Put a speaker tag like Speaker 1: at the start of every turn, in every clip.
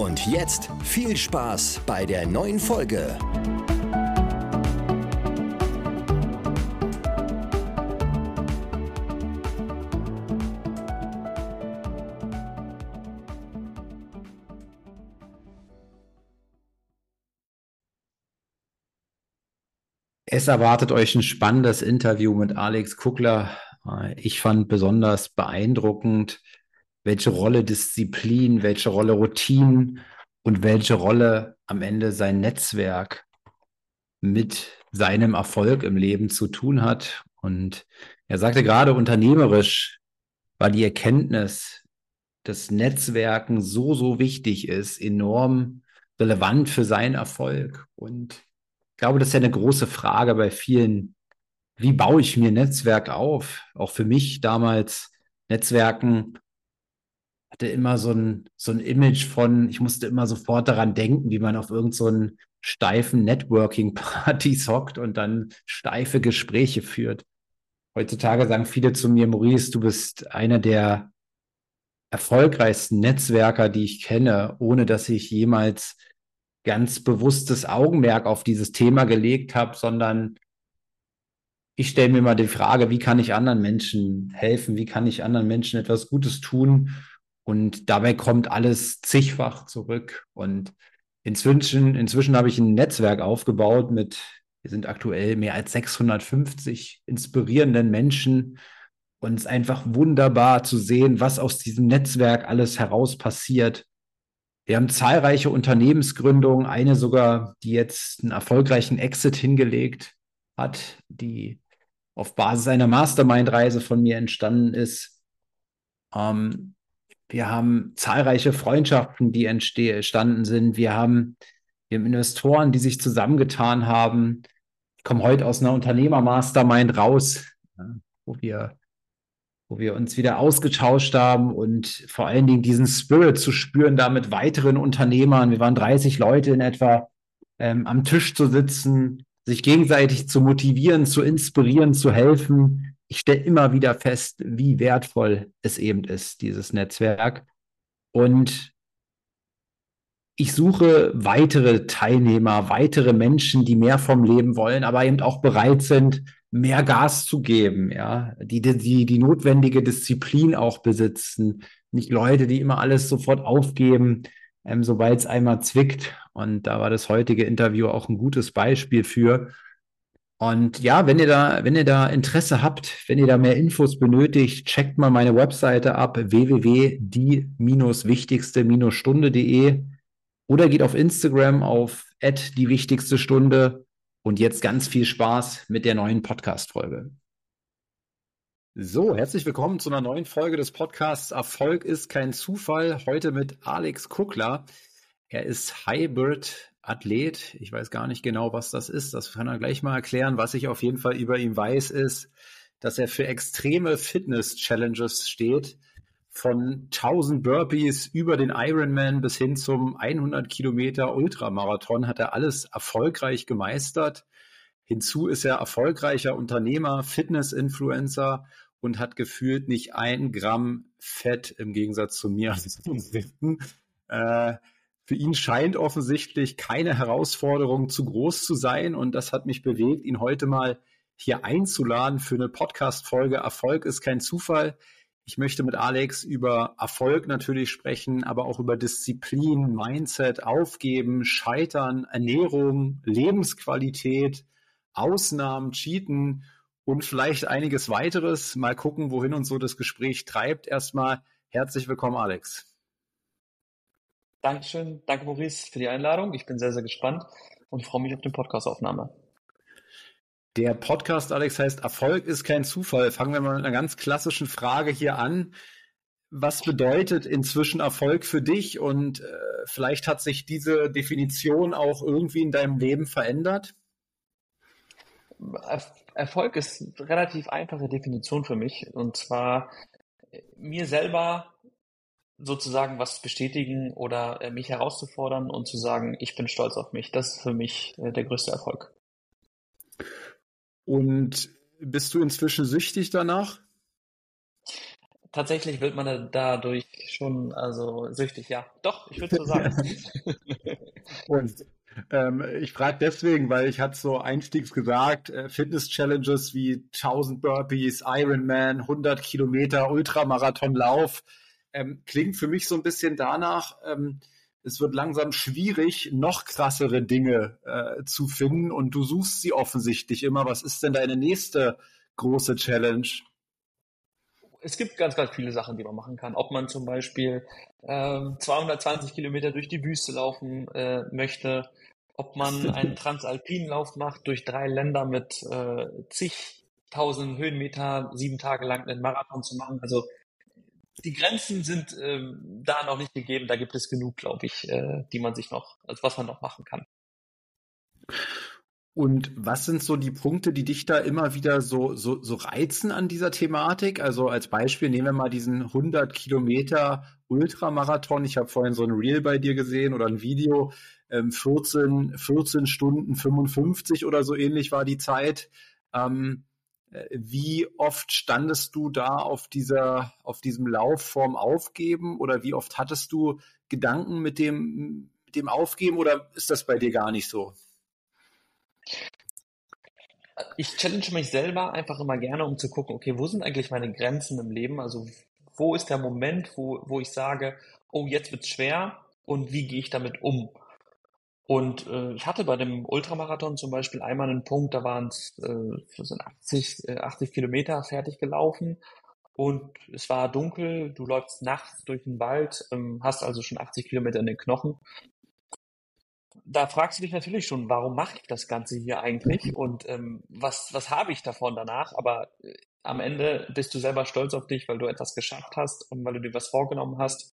Speaker 1: Und jetzt viel Spaß bei der neuen Folge.
Speaker 2: Es erwartet euch ein spannendes Interview mit Alex Kuckler. Ich fand besonders beeindruckend, welche Rolle Disziplin, welche Rolle Routinen und welche Rolle am Ende sein Netzwerk mit seinem Erfolg im Leben zu tun hat. Und er sagte gerade, unternehmerisch war die Erkenntnis, dass Netzwerken so, so wichtig ist, enorm relevant für seinen Erfolg. Und ich glaube, das ist ja eine große Frage bei vielen. Wie baue ich mir Netzwerk auf? Auch für mich damals Netzwerken hatte immer so ein, so ein Image von, ich musste immer sofort daran denken, wie man auf irgendeinen so steifen Networking-Partys hockt und dann steife Gespräche führt. Heutzutage sagen viele zu mir, Maurice, du bist einer der erfolgreichsten Netzwerker, die ich kenne, ohne dass ich jemals ganz bewusstes Augenmerk auf dieses Thema gelegt habe, sondern ich stelle mir mal die Frage, wie kann ich anderen Menschen helfen? Wie kann ich anderen Menschen etwas Gutes tun? Und dabei kommt alles zigfach zurück. Und inzwischen, inzwischen habe ich ein Netzwerk aufgebaut mit, wir sind aktuell mehr als 650 inspirierenden Menschen. Und es ist einfach wunderbar zu sehen, was aus diesem Netzwerk alles heraus passiert. Wir haben zahlreiche Unternehmensgründungen, eine sogar, die jetzt einen erfolgreichen Exit hingelegt hat, die auf Basis einer Mastermind-Reise von mir entstanden ist. Ähm, wir haben zahlreiche Freundschaften, die entstanden sind. Wir haben, wir haben Investoren, die sich zusammengetan haben. Ich komme heute aus einer Unternehmer-Mastermind raus, wo wir, wo wir uns wieder ausgetauscht haben und vor allen Dingen diesen Spirit zu spüren, da mit weiteren Unternehmern. Wir waren 30 Leute in etwa ähm, am Tisch zu sitzen, sich gegenseitig zu motivieren, zu inspirieren, zu helfen, ich stelle immer wieder fest, wie wertvoll es eben ist, dieses Netzwerk. Und ich suche weitere Teilnehmer, weitere Menschen, die mehr vom Leben wollen, aber eben auch bereit sind, mehr Gas zu geben, ja, die, die, die notwendige Disziplin auch besitzen. Nicht Leute, die immer alles sofort aufgeben, ähm, sobald es einmal zwickt. Und da war das heutige Interview auch ein gutes Beispiel für. Und ja, wenn ihr da, wenn ihr da Interesse habt, wenn ihr da mehr Infos benötigt, checkt mal meine Webseite ab, www.die-wichtigste-stunde.de oder geht auf Instagram auf die wichtigste Stunde und jetzt ganz viel Spaß mit der neuen Podcast-Folge. So, herzlich willkommen zu einer neuen Folge des Podcasts Erfolg ist kein Zufall. Heute mit Alex Kuckler. Er ist Hybrid Athlet. Ich weiß gar nicht genau, was das ist. Das kann er gleich mal erklären. Was ich auf jeden Fall über ihn weiß, ist, dass er für extreme Fitness-Challenges steht. Von 1000 Burpees über den Ironman bis hin zum 100 Kilometer Ultramarathon hat er alles erfolgreich gemeistert. Hinzu ist er erfolgreicher Unternehmer, Fitness-Influencer und hat gefühlt nicht ein Gramm Fett im Gegensatz zu mir. äh, für ihn scheint offensichtlich keine Herausforderung zu groß zu sein und das hat mich bewegt, ihn heute mal hier einzuladen für eine Podcast-Folge. Erfolg ist kein Zufall. Ich möchte mit Alex über Erfolg natürlich sprechen, aber auch über Disziplin, Mindset, Aufgeben, Scheitern, Ernährung, Lebensqualität, Ausnahmen, Cheaten und vielleicht einiges weiteres. Mal gucken, wohin uns so das Gespräch treibt. Erstmal herzlich willkommen, Alex.
Speaker 3: Dankeschön, danke Maurice für die Einladung. Ich bin sehr, sehr gespannt und freue mich auf die Podcastaufnahme.
Speaker 2: Der Podcast, Alex, heißt Erfolg ist kein Zufall. Fangen wir mal mit einer ganz klassischen Frage hier an. was bedeutet inzwischen Erfolg für dich und äh, vielleicht hat sich diese Definition auch irgendwie in deinem Leben verändert?
Speaker 3: Erfolg ist eine relativ einfache Definition für mich und zwar mir selber sozusagen was bestätigen oder äh, mich herauszufordern und zu sagen, ich bin stolz auf mich. Das ist für mich äh, der größte Erfolg.
Speaker 2: Und bist du inzwischen süchtig danach?
Speaker 3: Tatsächlich wird man dadurch schon also süchtig, ja. Doch, ich würde so sagen.
Speaker 2: und ähm, ich frage deswegen, weil ich hatte so einstiegs gesagt, äh, Fitness-Challenges wie 1000 Burpees, Ironman, 100 Kilometer, Ultramarathonlauf, ähm, klingt für mich so ein bisschen danach, ähm, es wird langsam schwierig, noch krassere Dinge äh, zu finden und du suchst sie offensichtlich immer. Was ist denn deine nächste große Challenge?
Speaker 3: Es gibt ganz, ganz viele Sachen, die man machen kann. Ob man zum Beispiel äh, 220 Kilometer durch die Wüste laufen äh, möchte, ob man einen Transalpinlauf macht durch drei Länder mit äh, zigtausend Höhenmeter, sieben Tage lang einen Marathon zu machen. Also die Grenzen sind ähm, da noch nicht gegeben. Da gibt es genug, glaube ich, äh, die man sich noch, also was man noch machen kann.
Speaker 2: Und was sind so die Punkte, die dich da immer wieder so, so, so reizen an dieser Thematik? Also als Beispiel nehmen wir mal diesen 100 Kilometer Ultramarathon. Ich habe vorhin so ein Reel bei dir gesehen oder ein Video. 14, ähm, 14 Stunden 55 oder so ähnlich war die Zeit. Ähm, äh, wie oft standest du da auf dieser, auf diesem Lauf vorm Aufgeben oder wie oft hattest du Gedanken mit dem, mit dem Aufgeben oder ist das bei dir gar nicht so?
Speaker 3: Ich challenge mich selber einfach immer gerne, um zu gucken, okay, wo sind eigentlich meine Grenzen im Leben? Also wo ist der Moment, wo, wo ich sage, oh, jetzt wird's schwer und wie gehe ich damit um? Und äh, ich hatte bei dem Ultramarathon zum Beispiel einmal einen Punkt, da waren es äh, 80, äh, 80 Kilometer fertig gelaufen und es war dunkel, du läufst nachts durch den Wald, ähm, hast also schon 80 Kilometer in den Knochen. Da fragst du dich natürlich schon, warum mache ich das Ganze hier eigentlich und ähm, was, was habe ich davon danach? Aber äh, am Ende bist du selber stolz auf dich, weil du etwas geschafft hast und weil du dir was vorgenommen hast.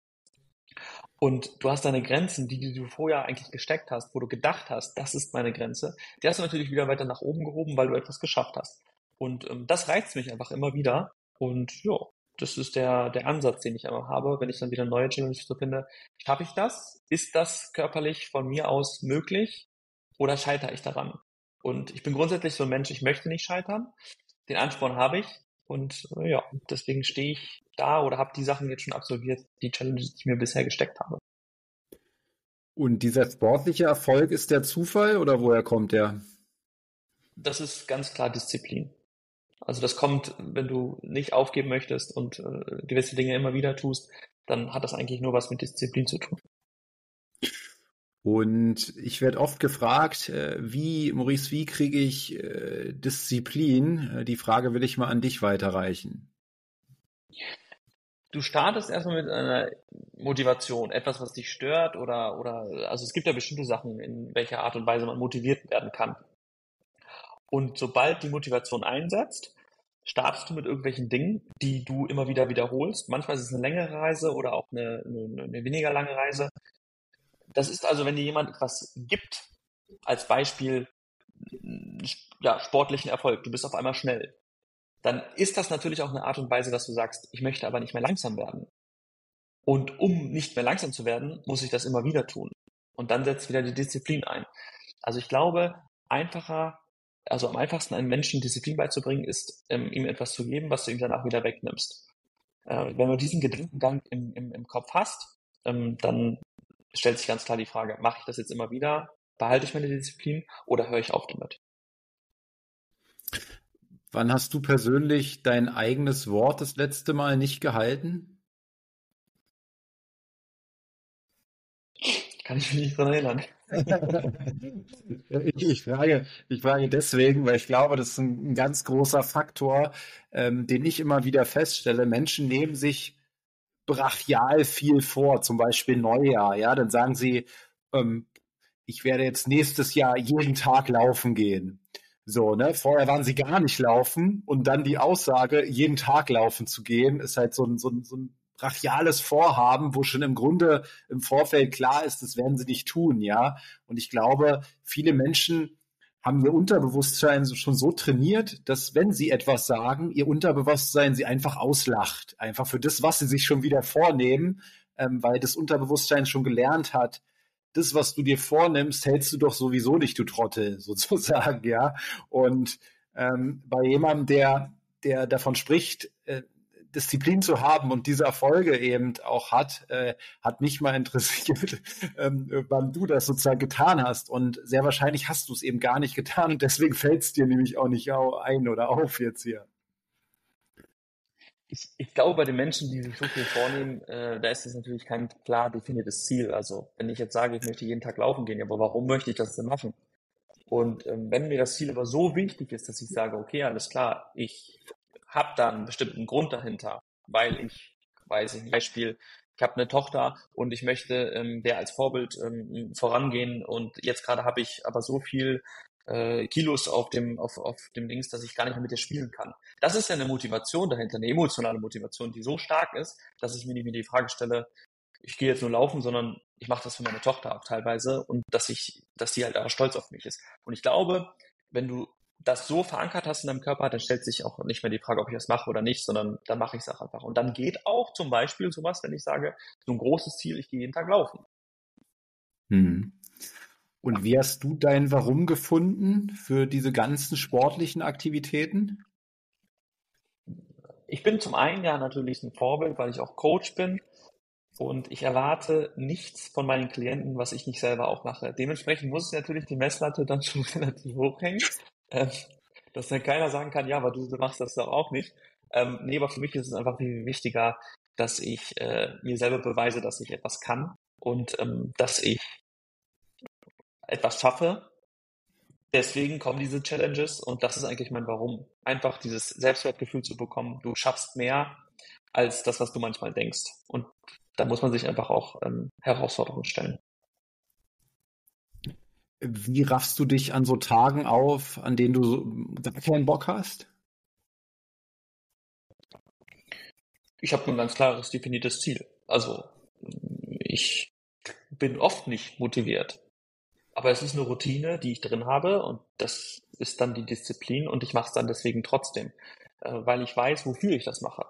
Speaker 3: Und du hast deine Grenzen, die, du vorher eigentlich gesteckt hast, wo du gedacht hast, das ist meine Grenze, die hast du natürlich wieder weiter nach oben gehoben, weil du etwas geschafft hast. Und ähm, das reizt mich einfach immer wieder. Und ja, das ist der, der Ansatz, den ich immer habe, wenn ich dann wieder neue Challenges so finde. Schaffe ich das? Ist das körperlich von mir aus möglich? Oder scheitere ich daran? Und ich bin grundsätzlich so ein Mensch, ich möchte nicht scheitern. Den Ansporn habe ich. Und äh, ja, deswegen stehe ich da oder habe die Sachen jetzt schon absolviert, die Challenges, die ich mir bisher gesteckt habe.
Speaker 2: Und dieser sportliche Erfolg ist der Zufall oder woher kommt der?
Speaker 3: Das ist ganz klar Disziplin. Also das kommt, wenn du nicht aufgeben möchtest und äh, gewisse Dinge immer wieder tust, dann hat das eigentlich nur was mit Disziplin zu tun.
Speaker 2: Und ich werde oft gefragt, äh, wie, Maurice, wie kriege ich äh, Disziplin? Äh, die Frage will ich mal an dich weiterreichen.
Speaker 3: Du startest erstmal mit einer Motivation, etwas, was dich stört oder, oder, also es gibt ja bestimmte Sachen, in welcher Art und Weise man motiviert werden kann. Und sobald die Motivation einsetzt, startest du mit irgendwelchen Dingen, die du immer wieder wiederholst. Manchmal ist es eine längere Reise oder auch eine, eine, eine weniger lange Reise. Das ist also, wenn dir jemand etwas gibt, als Beispiel, ja, sportlichen Erfolg, du bist auf einmal schnell, dann ist das natürlich auch eine Art und Weise, dass du sagst, ich möchte aber nicht mehr langsam werden. Und um nicht mehr langsam zu werden, muss ich das immer wieder tun. Und dann setzt wieder die Disziplin ein. Also ich glaube, einfacher, also am einfachsten einem Menschen Disziplin beizubringen, ist, ähm, ihm etwas zu geben, was du ihm dann auch wieder wegnimmst. Äh, wenn du diesen Gedankengang im, im, im Kopf hast, ähm, dann stellt sich ganz klar die Frage, mache ich das jetzt immer wieder? Behalte ich meine Disziplin oder höre ich auf damit?
Speaker 2: Wann hast du persönlich dein eigenes Wort das letzte Mal nicht gehalten?
Speaker 3: Kann ich mich nicht dran erinnern.
Speaker 2: ich, ich, frage, ich frage deswegen, weil ich glaube, das ist ein, ein ganz großer Faktor, ähm, den ich immer wieder feststelle. Menschen nehmen sich brachial viel vor, zum Beispiel Neujahr, ja, dann sagen sie, ähm, ich werde jetzt nächstes Jahr jeden Tag laufen gehen. So, ne? Vorher waren sie gar nicht laufen und dann die Aussage, jeden Tag laufen zu gehen, ist halt so ein, so ein, so ein brachiales Vorhaben, wo schon im Grunde im Vorfeld klar ist, das werden sie nicht tun, ja. Und ich glaube, viele Menschen haben ihr Unterbewusstsein schon so trainiert, dass wenn sie etwas sagen, ihr Unterbewusstsein sie einfach auslacht. Einfach für das, was sie sich schon wieder vornehmen, ähm, weil das Unterbewusstsein schon gelernt hat, das, was du dir vornimmst, hältst du doch sowieso nicht, du Trottel, sozusagen, ja. Und ähm, bei jemandem, der, der davon spricht, äh, Disziplin zu haben und diese Erfolge eben auch hat, äh, hat mich mal interessiert, ähm, wann du das sozusagen getan hast. Und sehr wahrscheinlich hast du es eben gar nicht getan und deswegen fällt es dir nämlich auch nicht ein oder auf jetzt hier.
Speaker 3: Ich, ich glaube, bei den Menschen, die sich so viel vornehmen, äh, da ist es natürlich kein klar definiertes Ziel. Also wenn ich jetzt sage, ich möchte jeden Tag laufen gehen, aber warum möchte ich das denn machen? Und ähm, wenn mir das Ziel aber so wichtig ist, dass ich sage, okay, alles klar, ich habe da einen bestimmten Grund dahinter, weil ich, weiß ich, Beispiel, ich habe eine Tochter und ich möchte ähm, der als Vorbild ähm, vorangehen und jetzt gerade habe ich aber so viel äh, Kilos auf dem, auf, auf dem Dings, dass ich gar nicht mehr mit ihr spielen kann. Das ist ja eine Motivation dahinter, eine emotionale Motivation, die so stark ist, dass ich mir nicht mehr die Frage stelle, ich gehe jetzt nur laufen, sondern ich mache das für meine Tochter auch teilweise und dass ich, dass sie halt auch stolz auf mich ist. Und ich glaube, wenn du das so verankert hast in deinem Körper, dann stellt sich auch nicht mehr die Frage, ob ich das mache oder nicht, sondern dann mache ich es auch einfach. Und dann geht auch zum Beispiel sowas, wenn ich sage, so ein großes Ziel, ich gehe jeden Tag laufen.
Speaker 2: Hm. Und wie hast du dein Warum gefunden für diese ganzen sportlichen Aktivitäten?
Speaker 3: Ich bin zum einen ja natürlich ein Vorbild, weil ich auch Coach bin und ich erwarte nichts von meinen Klienten, was ich nicht selber auch mache. Dementsprechend muss ich natürlich die Messlatte dann schon relativ hoch hängen, äh, dass dann keiner sagen kann, ja, aber du machst das doch auch nicht. Ähm, nee, aber für mich ist es einfach viel wichtiger, dass ich äh, mir selber beweise, dass ich etwas kann und ähm, dass ich etwas schaffe. Deswegen kommen diese Challenges und das ist eigentlich mein Warum. Einfach dieses Selbstwertgefühl zu bekommen, du schaffst mehr als das, was du manchmal denkst. Und da muss man sich einfach auch ähm, Herausforderungen stellen.
Speaker 2: Wie raffst du dich an so Tagen auf, an denen du so gar keinen Bock hast?
Speaker 3: Ich habe ein ganz klares, definiertes Ziel. Also ich bin oft nicht motiviert. Aber es ist eine Routine, die ich drin habe und das ist dann die Disziplin und ich mache es dann deswegen trotzdem, äh, weil ich weiß, wofür ich das mache.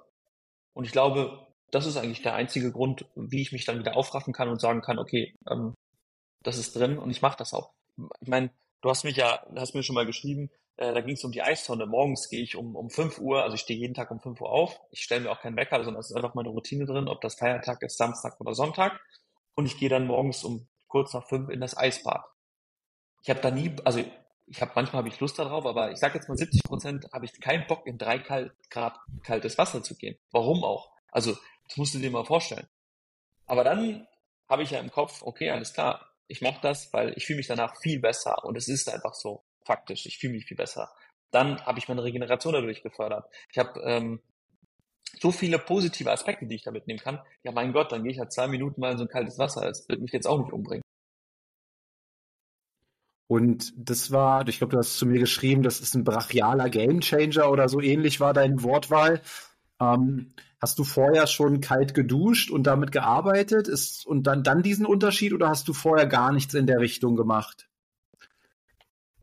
Speaker 3: Und ich glaube, das ist eigentlich der einzige Grund, wie ich mich dann wieder aufraffen kann und sagen kann, okay, ähm, das ist drin und ich mache das auch. Ich meine, du hast mich ja, hast mir schon mal geschrieben, äh, da ging es um die Eistonne. Morgens gehe ich um, um 5 Uhr, also ich stehe jeden Tag um 5 Uhr auf. Ich stelle mir auch keinen Wecker, sondern es ist einfach meine Routine drin, ob das Feiertag ist, Samstag oder Sonntag. Und ich gehe dann morgens um kurz nach fünf in das Eisbad. Ich habe da nie, also ich habe manchmal habe ich Lust darauf, aber ich sage jetzt mal 70 Prozent habe ich keinen Bock in drei Grad kaltes Wasser zu gehen. Warum auch? Also das musst du dir mal vorstellen. Aber dann habe ich ja im Kopf, okay, alles klar, ich mache das, weil ich fühle mich danach viel besser und es ist einfach so faktisch, ich fühle mich viel besser. Dann habe ich meine Regeneration dadurch gefördert. Ich habe ähm, so viele positive Aspekte, die ich da mitnehmen kann. Ja, mein Gott, dann gehe ich halt zwei Minuten mal in so ein kaltes Wasser. Das wird mich jetzt auch nicht umbringen.
Speaker 2: Und das war, ich glaube, du hast zu mir geschrieben, das ist ein brachialer Gamechanger oder so ähnlich war deine Wortwahl. Ähm, hast du vorher schon kalt geduscht und damit gearbeitet ist, und dann, dann diesen Unterschied oder hast du vorher gar nichts in der Richtung gemacht?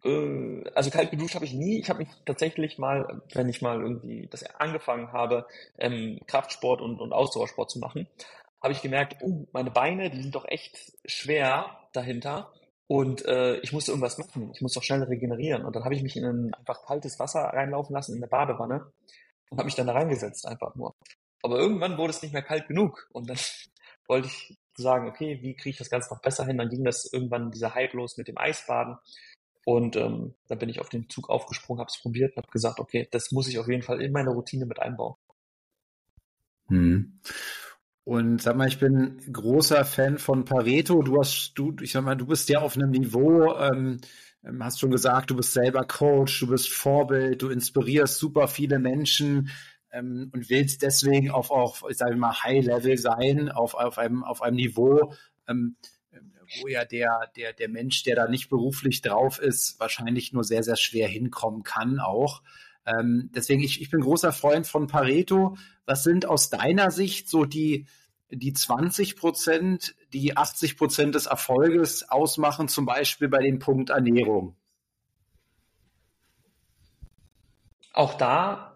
Speaker 3: Äh, also kalt geduscht habe ich nie. Ich habe mich tatsächlich mal, wenn ich mal irgendwie das angefangen habe, ähm, Kraftsport und, und Ausdauersport zu machen, habe ich gemerkt, oh, meine Beine, die sind doch echt schwer dahinter. Und äh, ich musste irgendwas machen. Ich muss doch schnell regenerieren. Und dann habe ich mich in ein einfach kaltes Wasser reinlaufen lassen in der Badewanne und habe mich dann da reingesetzt einfach nur. Aber irgendwann wurde es nicht mehr kalt genug. Und dann wollte ich sagen, okay, wie kriege ich das Ganze noch besser hin? Dann ging das irgendwann dieser Hype los mit dem Eisbaden. Und ähm, dann bin ich auf den Zug aufgesprungen, habe es probiert und habe gesagt, okay, das muss ich auf jeden Fall in meine Routine mit einbauen.
Speaker 2: Hm. Und sag mal, ich bin großer Fan von Pareto. Du hast, du, ich sag mal, du bist ja auf einem Niveau, ähm, ähm, hast schon gesagt, du bist selber Coach, du bist Vorbild, du inspirierst super viele Menschen ähm, und willst deswegen auf, auf ich sage mal, High Level sein, auf, auf einem, auf einem Niveau, ähm, wo ja der, der, der Mensch, der da nicht beruflich drauf ist, wahrscheinlich nur sehr, sehr schwer hinkommen kann auch. Ähm, deswegen, ich, ich bin großer Freund von Pareto. Was sind aus deiner Sicht so die, die 20 Prozent, die 80 Prozent des Erfolges ausmachen, zum Beispiel bei dem Punkt Ernährung?
Speaker 3: Auch da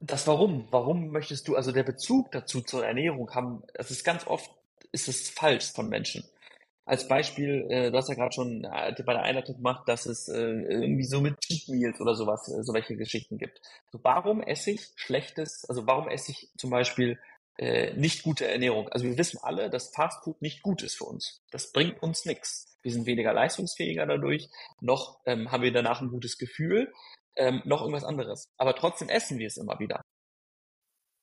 Speaker 3: das Warum. Warum möchtest du, also der Bezug dazu zur Ernährung haben, es ist ganz oft, ist es falsch von Menschen. Als Beispiel, äh, du hast ja gerade schon äh, bei der Einleitung gemacht, dass es äh, irgendwie so mit Cheat Meals oder sowas, äh, so welche Geschichten gibt. So, warum esse ich schlechtes, also warum esse ich zum Beispiel äh, nicht gute Ernährung? Also wir wissen alle, dass Fast Food nicht gut ist für uns. Das bringt uns nichts. Wir sind weniger leistungsfähiger dadurch, noch ähm, haben wir danach ein gutes Gefühl, ähm, noch irgendwas anderes. Aber trotzdem essen wir es immer wieder.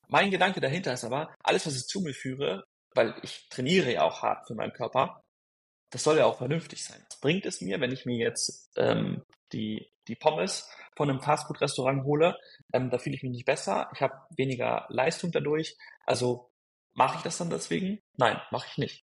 Speaker 3: Mein Gedanke dahinter ist aber, alles, was ich zu mir führe, weil ich trainiere ja auch hart für meinen Körper, das soll ja auch vernünftig sein. Was bringt es mir, wenn ich mir jetzt ähm, die, die Pommes von einem Fastfood-Restaurant hole? Ähm, da fühle ich mich nicht besser, ich habe weniger Leistung dadurch. Also mache ich das dann deswegen? Nein, mache ich nicht.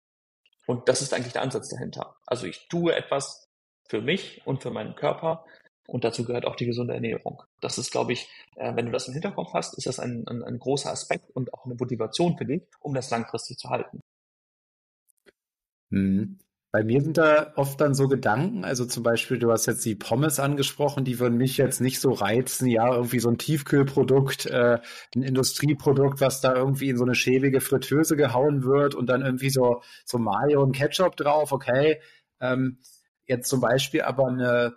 Speaker 3: Und das ist eigentlich der Ansatz dahinter. Also ich tue etwas für mich und für meinen Körper und dazu gehört auch die gesunde Ernährung. Das ist, glaube ich, äh, wenn du das im Hinterkopf hast, ist das ein, ein, ein großer Aspekt und auch eine Motivation für dich, um das langfristig zu halten.
Speaker 2: Hm. Bei mir sind da oft dann so Gedanken, also zum Beispiel, du hast jetzt die Pommes angesprochen, die würden mich jetzt nicht so reizen, ja, irgendwie so ein Tiefkühlprodukt, äh, ein Industrieprodukt, was da irgendwie in so eine schäbige Fritteuse gehauen wird und dann irgendwie so, so Mayo und Ketchup drauf, okay. Ähm, jetzt zum Beispiel aber eine,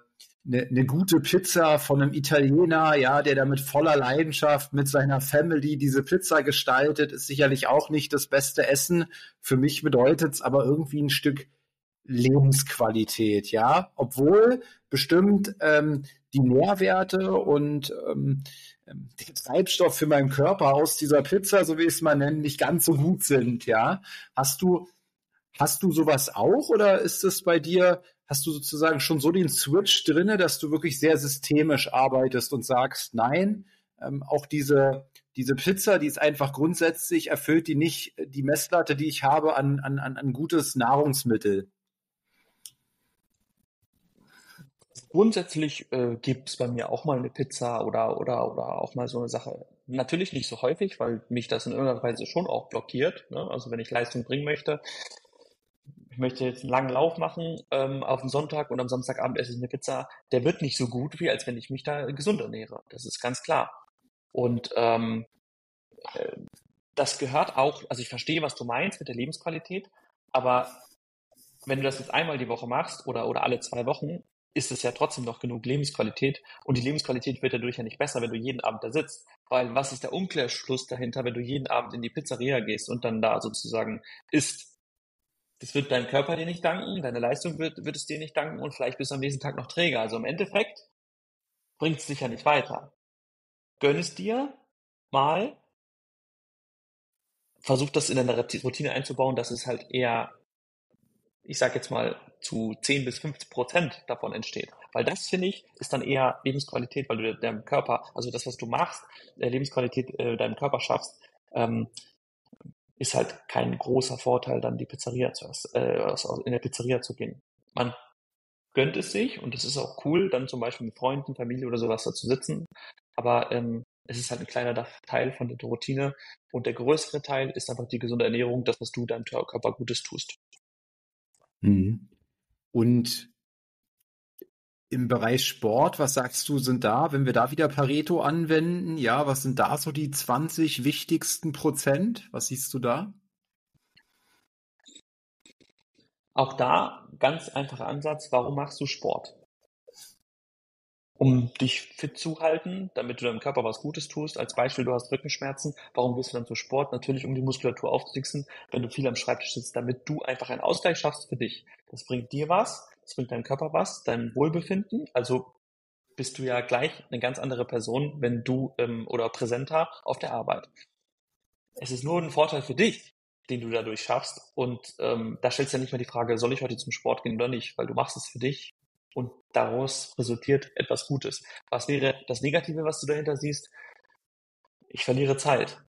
Speaker 2: eine, eine gute Pizza von einem Italiener, ja, der da mit voller Leidenschaft mit seiner Family diese Pizza gestaltet, ist sicherlich auch nicht das beste Essen. Für mich bedeutet es aber irgendwie ein Stück Lebensqualität, ja, obwohl bestimmt ähm, die Nährwerte und ähm, der Treibstoff für meinen Körper aus dieser Pizza, so wie ich es mal nenne, nicht ganz so gut sind, ja. Hast du, hast du sowas auch oder ist es bei dir, hast du sozusagen schon so den Switch drinne, dass du wirklich sehr systemisch arbeitest und sagst, nein, ähm, auch diese, diese Pizza, die ist einfach grundsätzlich, erfüllt die nicht die Messlatte, die ich habe an, an, an gutes Nahrungsmittel.
Speaker 3: Grundsätzlich äh, gibt es bei mir auch mal eine Pizza oder, oder, oder auch mal so eine Sache. Natürlich nicht so häufig, weil mich das in irgendeiner Weise schon auch blockiert. Ne? Also wenn ich Leistung bringen möchte, ich möchte jetzt einen langen Lauf machen ähm, auf den Sonntag und am Samstagabend esse ich eine Pizza, der wird nicht so gut, wie als wenn ich mich da gesund ernähre. Das ist ganz klar. Und ähm, äh, das gehört auch, also ich verstehe, was du meinst mit der Lebensqualität, aber wenn du das jetzt einmal die Woche machst oder, oder alle zwei Wochen, ist es ja trotzdem noch genug Lebensqualität. Und die Lebensqualität wird dadurch ja nicht besser, wenn du jeden Abend da sitzt. Weil was ist der Umkehrschluss dahinter, wenn du jeden Abend in die Pizzeria gehst und dann da sozusagen isst? Das wird deinem Körper dir nicht danken, deine Leistung wird, wird es dir nicht danken und vielleicht bist du am nächsten Tag noch träger. Also im Endeffekt bringt es dich ja nicht weiter. Gönn es dir mal, versuch das in deine Routine einzubauen, dass es halt eher ich sage jetzt mal, zu 10 bis 50 Prozent davon entsteht. Weil das, finde ich, ist dann eher Lebensqualität, weil du deinem Körper, also das, was du machst, äh, Lebensqualität äh, deinem Körper schaffst, ähm, ist halt kein großer Vorteil, dann die Pizzeria zu, äh, in der Pizzeria zu gehen. Man gönnt es sich und es ist auch cool, dann zum Beispiel mit Freunden, Familie oder sowas da zu sitzen. Aber ähm, es ist halt ein kleiner Teil von der Routine und der größere Teil ist einfach die gesunde Ernährung, das, was du deinem Körper Gutes tust.
Speaker 2: Mhm. Und im Bereich Sport, was sagst du, sind da, wenn wir da wieder Pareto anwenden, ja, was sind da so die 20 wichtigsten Prozent? Was siehst du da?
Speaker 3: Auch da ganz einfacher Ansatz, warum machst du Sport? Um dich fit zu halten, damit du deinem Körper was Gutes tust. Als Beispiel, du hast Rückenschmerzen. Warum gehst du dann zu Sport? Natürlich, um die Muskulatur aufzusitzen, wenn du viel am Schreibtisch sitzt, damit du einfach einen Ausgleich schaffst für dich. Das bringt dir was, das bringt deinem Körper was, deinem Wohlbefinden. Also bist du ja gleich eine ganz andere Person, wenn du ähm, oder präsenter auf der Arbeit. Es ist nur ein Vorteil für dich, den du dadurch schaffst. Und ähm, da stellst du ja nicht mehr die Frage, soll ich heute zum Sport gehen oder nicht, weil du machst es für dich und daraus resultiert etwas Gutes. Was wäre das Negative, was du dahinter siehst? Ich verliere Zeit.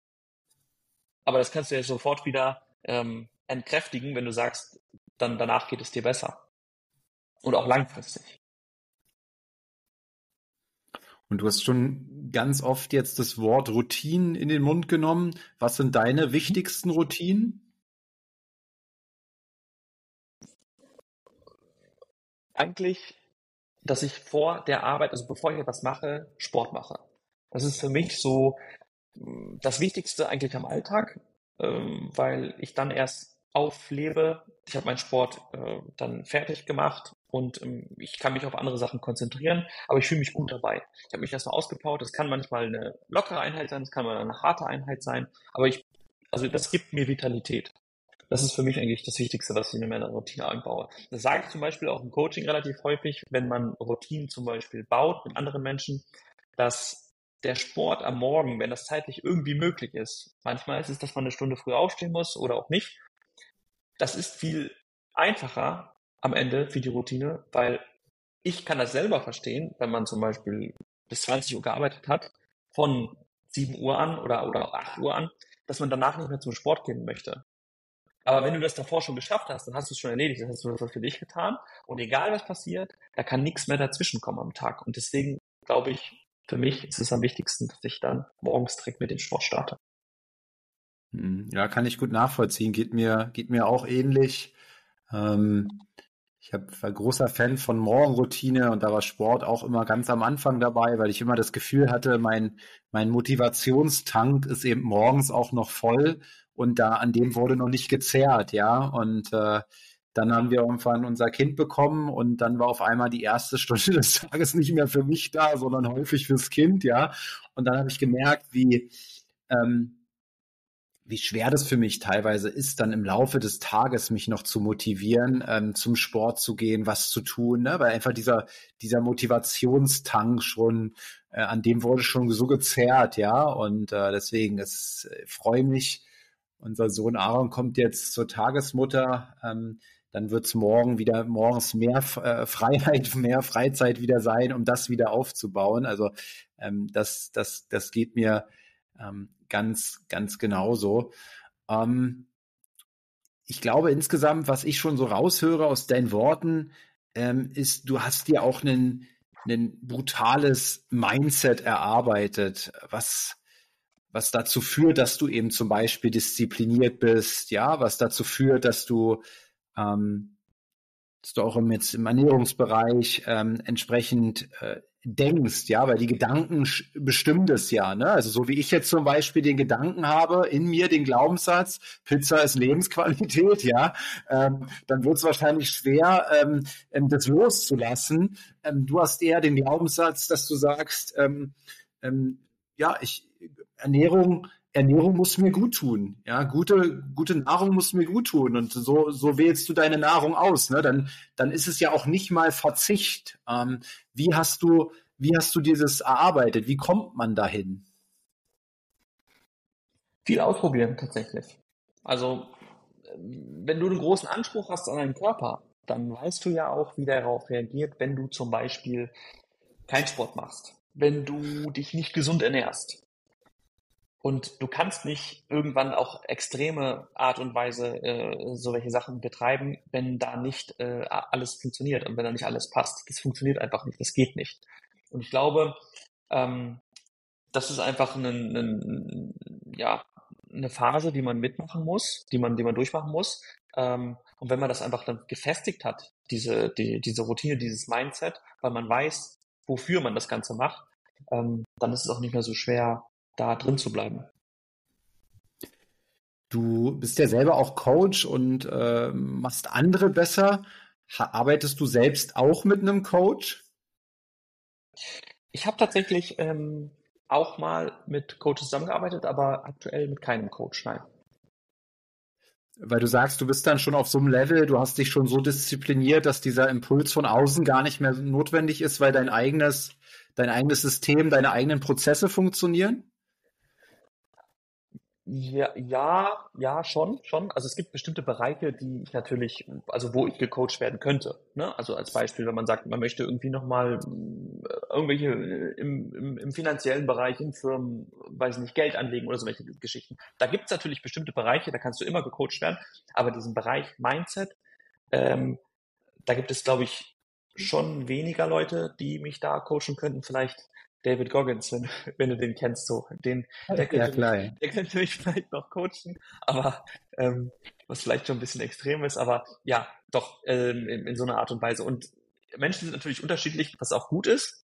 Speaker 3: Aber das kannst du ja sofort wieder ähm, entkräftigen, wenn du sagst, dann danach geht es dir besser. Und auch langfristig.
Speaker 2: Und du hast schon ganz oft jetzt das Wort Routinen in den Mund genommen. Was sind deine wichtigsten Routinen?
Speaker 3: Eigentlich, dass ich vor der Arbeit, also bevor ich etwas mache, Sport mache. Das ist für mich so hm, das Wichtigste eigentlich am Alltag, ähm, weil ich dann erst auflebe. Ich habe meinen Sport äh, dann fertig gemacht und ähm, ich kann mich auf andere Sachen konzentrieren, aber ich fühle mich gut dabei. Ich habe mich erstmal ausgebaut. Das kann manchmal eine lockere Einheit sein, das kann mal eine harte Einheit sein, aber ich, also das gibt mir Vitalität. Das ist für mich eigentlich das Wichtigste, was ich in meiner Routine einbaue. Das sage ich zum Beispiel auch im Coaching relativ häufig, wenn man Routinen zum Beispiel baut mit anderen Menschen, dass der Sport am Morgen, wenn das zeitlich irgendwie möglich ist, manchmal ist es, dass man eine Stunde früh aufstehen muss oder auch nicht, das ist viel einfacher am Ende für die Routine, weil ich kann das selber verstehen, wenn man zum Beispiel bis 20 Uhr gearbeitet hat, von 7 Uhr an oder, oder 8 Uhr an, dass man danach nicht mehr zum Sport gehen möchte. Aber wenn du das davor schon geschafft hast, dann hast du es schon erledigt, dann hast du das für dich getan. Und egal was passiert, da kann nichts mehr dazwischen kommen am Tag. Und deswegen glaube ich, für mich ist es am wichtigsten, dass ich dann morgens direkt mit dem Sport starte.
Speaker 2: Hm, ja, kann ich gut nachvollziehen. Geht mir, geht mir auch ähnlich. Ähm, ich hab, war großer Fan von Morgenroutine und da war Sport auch immer ganz am Anfang dabei, weil ich immer das Gefühl hatte, mein, mein Motivationstank ist eben morgens auch noch voll und da an dem wurde noch nicht gezerrt, ja. Und äh, dann haben wir irgendwann unser Kind bekommen und dann war auf einmal die erste Stunde des Tages nicht mehr für mich da, sondern häufig fürs Kind, ja. Und dann habe ich gemerkt, wie ähm, wie schwer das für mich teilweise ist, dann im Laufe des Tages mich noch zu motivieren, ähm, zum Sport zu gehen, was zu tun, ne? weil einfach dieser, dieser Motivationstank schon, äh, an dem wurde schon so gezerrt, ja, und äh, deswegen, es äh, freue mich, unser Sohn Aaron kommt jetzt zur Tagesmutter, ähm, dann wird es morgen wieder, morgens mehr äh, Freiheit, mehr Freizeit wieder sein, um das wieder aufzubauen. Also ähm, das, das, das geht mir ähm, ganz, ganz genauso. Ähm, ich glaube insgesamt, was ich schon so raushöre aus deinen Worten, ähm, ist, du hast dir auch ein brutales Mindset erarbeitet, was, was dazu führt, dass du eben zum Beispiel diszipliniert bist, ja, was dazu führt, dass du ähm, dass du auch im, jetzt im Ernährungsbereich ähm, entsprechend äh, denkst, ja, weil die Gedanken bestimmen das ja, ne? Also so wie ich jetzt zum Beispiel den Gedanken habe, in mir den Glaubenssatz, Pizza ist Lebensqualität, ja, ähm, dann wird es wahrscheinlich schwer, ähm, ähm, das loszulassen. Ähm, du hast eher den Glaubenssatz, dass du sagst, ähm, ähm, ja, ich Ernährung Ernährung muss mir gut tun. Ja, gute, gute Nahrung muss mir gut tun. Und so, so wählst du deine Nahrung aus. Ne? Dann, dann ist es ja auch nicht mal Verzicht. Ähm, wie hast du, wie hast du dieses erarbeitet? Wie kommt man dahin?
Speaker 3: Viel ausprobieren tatsächlich. Also, wenn du einen großen Anspruch hast an deinen Körper, dann weißt du ja auch, wie der darauf reagiert, wenn du zum Beispiel keinen Sport machst, wenn du dich nicht gesund ernährst, und du kannst nicht irgendwann auch extreme Art und Weise äh, so welche Sachen betreiben, wenn da nicht äh, alles funktioniert und wenn da nicht alles passt. Das funktioniert einfach nicht, das geht nicht. Und ich glaube, ähm, das ist einfach ein, ein, ja, eine Phase, die man mitmachen muss, die man, die man durchmachen muss. Ähm, und wenn man das einfach dann gefestigt hat, diese, die, diese Routine, dieses Mindset, weil man weiß, wofür man das Ganze macht, ähm, dann ist es auch nicht mehr so schwer, da drin zu bleiben.
Speaker 2: Du bist ja selber auch Coach und äh, machst andere besser. Ha arbeitest du selbst auch mit einem Coach?
Speaker 3: Ich habe tatsächlich ähm, auch mal mit Coaches zusammengearbeitet, aber aktuell mit keinem Coach, nein.
Speaker 2: Weil du sagst, du bist dann schon auf so einem Level, du hast dich schon so diszipliniert, dass dieser Impuls von außen gar nicht mehr notwendig ist, weil dein eigenes, dein eigenes System, deine eigenen Prozesse funktionieren?
Speaker 3: Ja, ja, ja, schon, schon. Also es gibt bestimmte Bereiche, die ich natürlich, also wo ich gecoacht werden könnte. Ne? Also als Beispiel, wenn man sagt, man möchte irgendwie nochmal äh, irgendwelche äh, im, im, im finanziellen Bereich in Firmen, weiß nicht, Geld anlegen oder so welche Geschichten. Da gibt es natürlich bestimmte Bereiche, da kannst du immer gecoacht werden. Aber diesen Bereich Mindset, ähm, da gibt es, glaube ich, schon weniger Leute, die mich da coachen könnten. Vielleicht David Goggins, wenn, wenn du den kennst, so. Den, der, könnte
Speaker 2: ja, klar.
Speaker 3: Mich, der könnte mich vielleicht noch coachen, aber ähm, was vielleicht schon ein bisschen extrem ist, aber ja, doch ähm, in, in so einer Art und Weise. Und Menschen sind natürlich unterschiedlich, was auch gut ist,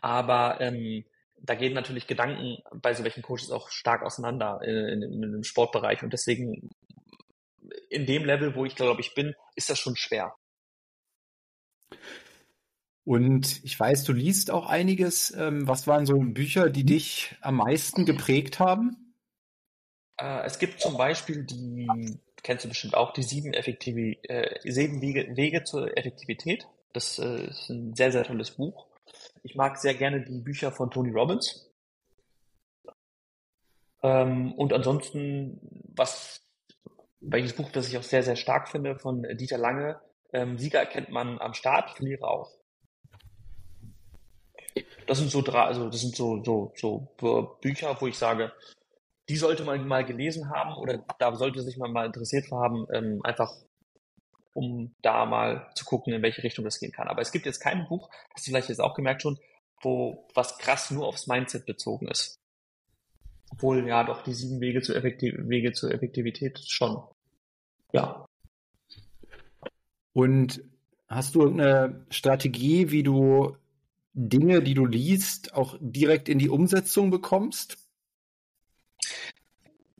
Speaker 3: aber ähm, da gehen natürlich Gedanken bei so welchen Coaches auch stark auseinander in, in, in dem Sportbereich und deswegen in dem Level, wo ich glaube ich bin, ist das schon schwer.
Speaker 2: Und ich weiß, du liest auch einiges. Ähm, was waren so Bücher, die dich am meisten geprägt haben?
Speaker 3: Äh, es gibt zum Beispiel die, kennst du bestimmt auch, die sieben, Effektivi äh, sieben Wege, Wege zur Effektivität. Das äh, ist ein sehr, sehr tolles Buch. Ich mag sehr gerne die Bücher von Tony Robbins. Ähm, und ansonsten, was, welches Buch, das ich auch sehr, sehr stark finde, von Dieter Lange, ähm, Sieger erkennt man am Start, Verlierer auch. Das sind so drei, also das sind so, so, so Bücher, wo ich sage, die sollte man mal gelesen haben oder da sollte sich man mal interessiert haben, ähm, einfach um da mal zu gucken, in welche Richtung das gehen kann. Aber es gibt jetzt kein Buch, hast du vielleicht jetzt auch gemerkt schon, wo was krass nur aufs Mindset bezogen ist. Obwohl ja doch die sieben Wege zur, Effektiv Wege zur Effektivität schon. Ja.
Speaker 2: Und hast du irgendeine Strategie, wie du Dinge, die du liest, auch direkt in die Umsetzung bekommst?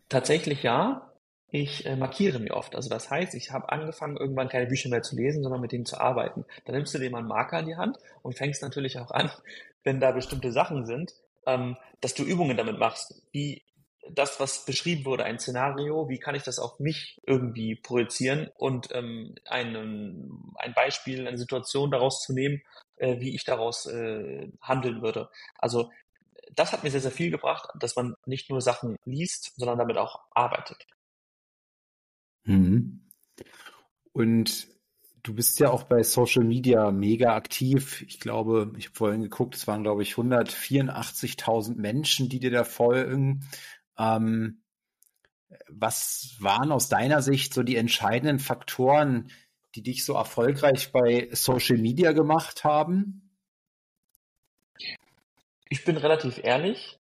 Speaker 3: Tatsächlich ja. Ich äh, markiere mir oft. Also das heißt, ich habe angefangen, irgendwann keine Bücher mehr zu lesen, sondern mit denen zu arbeiten. Dann nimmst du dir mal einen Marker in die Hand und fängst natürlich auch an, wenn da bestimmte Sachen sind, ähm, dass du Übungen damit machst. Wie das, was beschrieben wurde, ein Szenario, wie kann ich das auf mich irgendwie projizieren und ähm, einen, ein Beispiel, eine Situation daraus zu nehmen, äh, wie ich daraus äh, handeln würde. Also das hat mir sehr, sehr viel gebracht, dass man nicht nur Sachen liest, sondern damit auch arbeitet.
Speaker 2: Mhm. Und du bist ja auch bei Social Media mega aktiv. Ich glaube, ich habe vorhin geguckt, es waren, glaube ich, 184.000 Menschen, die dir da folgen. Ähm, was waren aus deiner Sicht so die entscheidenden Faktoren, die dich so erfolgreich bei Social Media gemacht haben?
Speaker 3: Ich bin relativ ehrlich,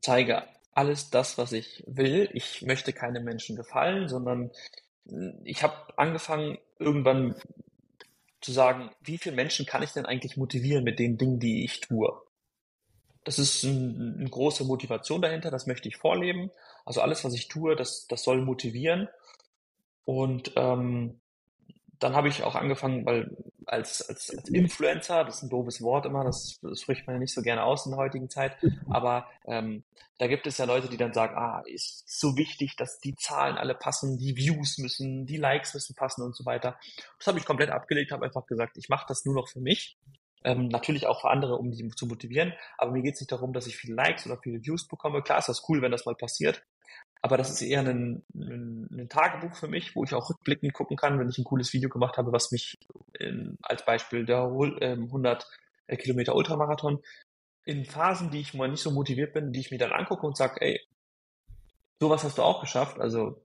Speaker 3: zeige alles das, was ich will. Ich möchte keine Menschen gefallen, sondern hm, ich habe angefangen, irgendwann zu sagen, wie viele Menschen kann ich denn eigentlich motivieren mit den Dingen, die ich tue? Das ist ein, eine große Motivation dahinter, das möchte ich vorleben. Also alles, was ich tue, das, das soll motivieren. Und ähm, dann habe ich auch angefangen, weil als, als, als Influencer, das ist ein doofes Wort immer, das, das spricht man ja nicht so gerne aus in der heutigen Zeit, aber ähm, da gibt es ja Leute, die dann sagen, ah, ist so wichtig, dass die Zahlen alle passen, die Views müssen, die Likes müssen passen und so weiter. Das habe ich komplett abgelegt, habe einfach gesagt, ich mache das nur noch für mich. Ähm, natürlich auch für andere, um die zu motivieren, aber mir geht es nicht darum, dass ich viele Likes oder viele Views bekomme. Klar ist das cool, wenn das mal passiert, aber das ist eher ein, ein, ein, Tagebuch für mich, wo ich auch rückblickend gucken kann, wenn ich ein cooles Video gemacht habe, was mich in, als Beispiel der 100 ähm, Kilometer Ultramarathon in Phasen, die ich mal nicht so motiviert bin, die ich mir dann angucke und sage, ey, sowas hast du auch geschafft, also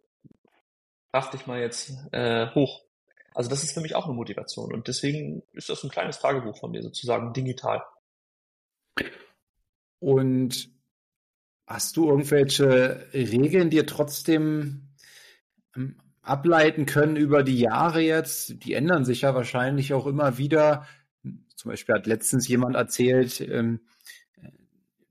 Speaker 3: raff dich mal jetzt äh, hoch. Also das ist für mich auch eine Motivation und deswegen ist das ein kleines Tagebuch von mir sozusagen digital.
Speaker 2: Und Hast du irgendwelche Regeln dir trotzdem ähm, ableiten können über die Jahre jetzt? Die ändern sich ja wahrscheinlich auch immer wieder. Zum Beispiel hat letztens jemand erzählt, ähm,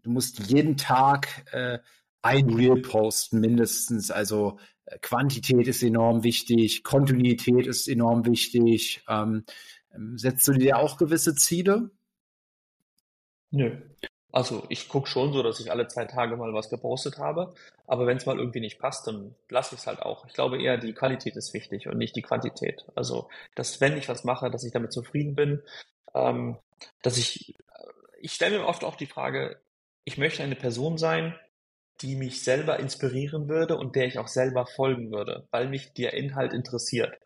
Speaker 2: du musst jeden Tag äh, ein Reel posten, mindestens. Also äh, Quantität ist enorm wichtig, Kontinuität ist enorm wichtig. Ähm, ähm setzt du dir auch gewisse Ziele?
Speaker 3: Nö. Also ich gucke schon so, dass ich alle zwei Tage mal was gepostet habe, aber wenn es mal irgendwie nicht passt, dann lasse ich es halt auch. Ich glaube eher, die Qualität ist wichtig und nicht die Quantität. Also, dass wenn ich was mache, dass ich damit zufrieden bin, ähm, dass ich, ich stelle mir oft auch die Frage, ich möchte eine Person sein, die mich selber inspirieren würde und der ich auch selber folgen würde, weil mich der Inhalt interessiert.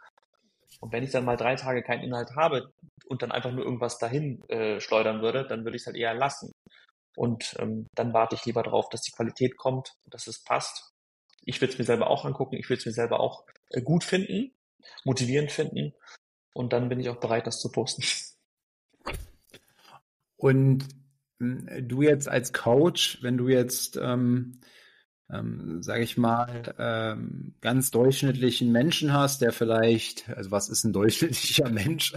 Speaker 3: Und wenn ich dann mal drei Tage keinen Inhalt habe und dann einfach nur irgendwas dahin äh, schleudern würde, dann würde ich es halt eher lassen. Und ähm, dann warte ich lieber darauf, dass die Qualität kommt, dass es passt. Ich will es mir selber auch angucken, ich will es mir selber auch äh, gut finden, motivierend finden. Und dann bin ich auch bereit, das zu posten.
Speaker 2: Und hm, du jetzt als Coach, wenn du jetzt, ähm, ähm, sage ich mal, ähm, ganz durchschnittlichen Menschen hast, der vielleicht, also was ist ein durchschnittlicher Mensch?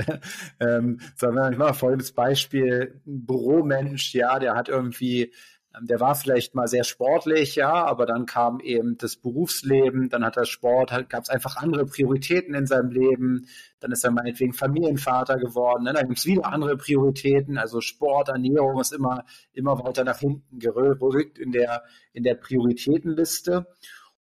Speaker 2: ähm, sagen wir mal folgendes Beispiel, ein Büromensch, ja, der hat irgendwie der war vielleicht mal sehr sportlich, ja, aber dann kam eben das Berufsleben, dann hat er Sport, gab es einfach andere Prioritäten in seinem Leben, dann ist er meinetwegen Familienvater geworden, ne? dann gibt es wieder andere Prioritäten, also Sport, Ernährung ist immer, immer weiter nach hinten gerückt in der, in der Prioritätenliste.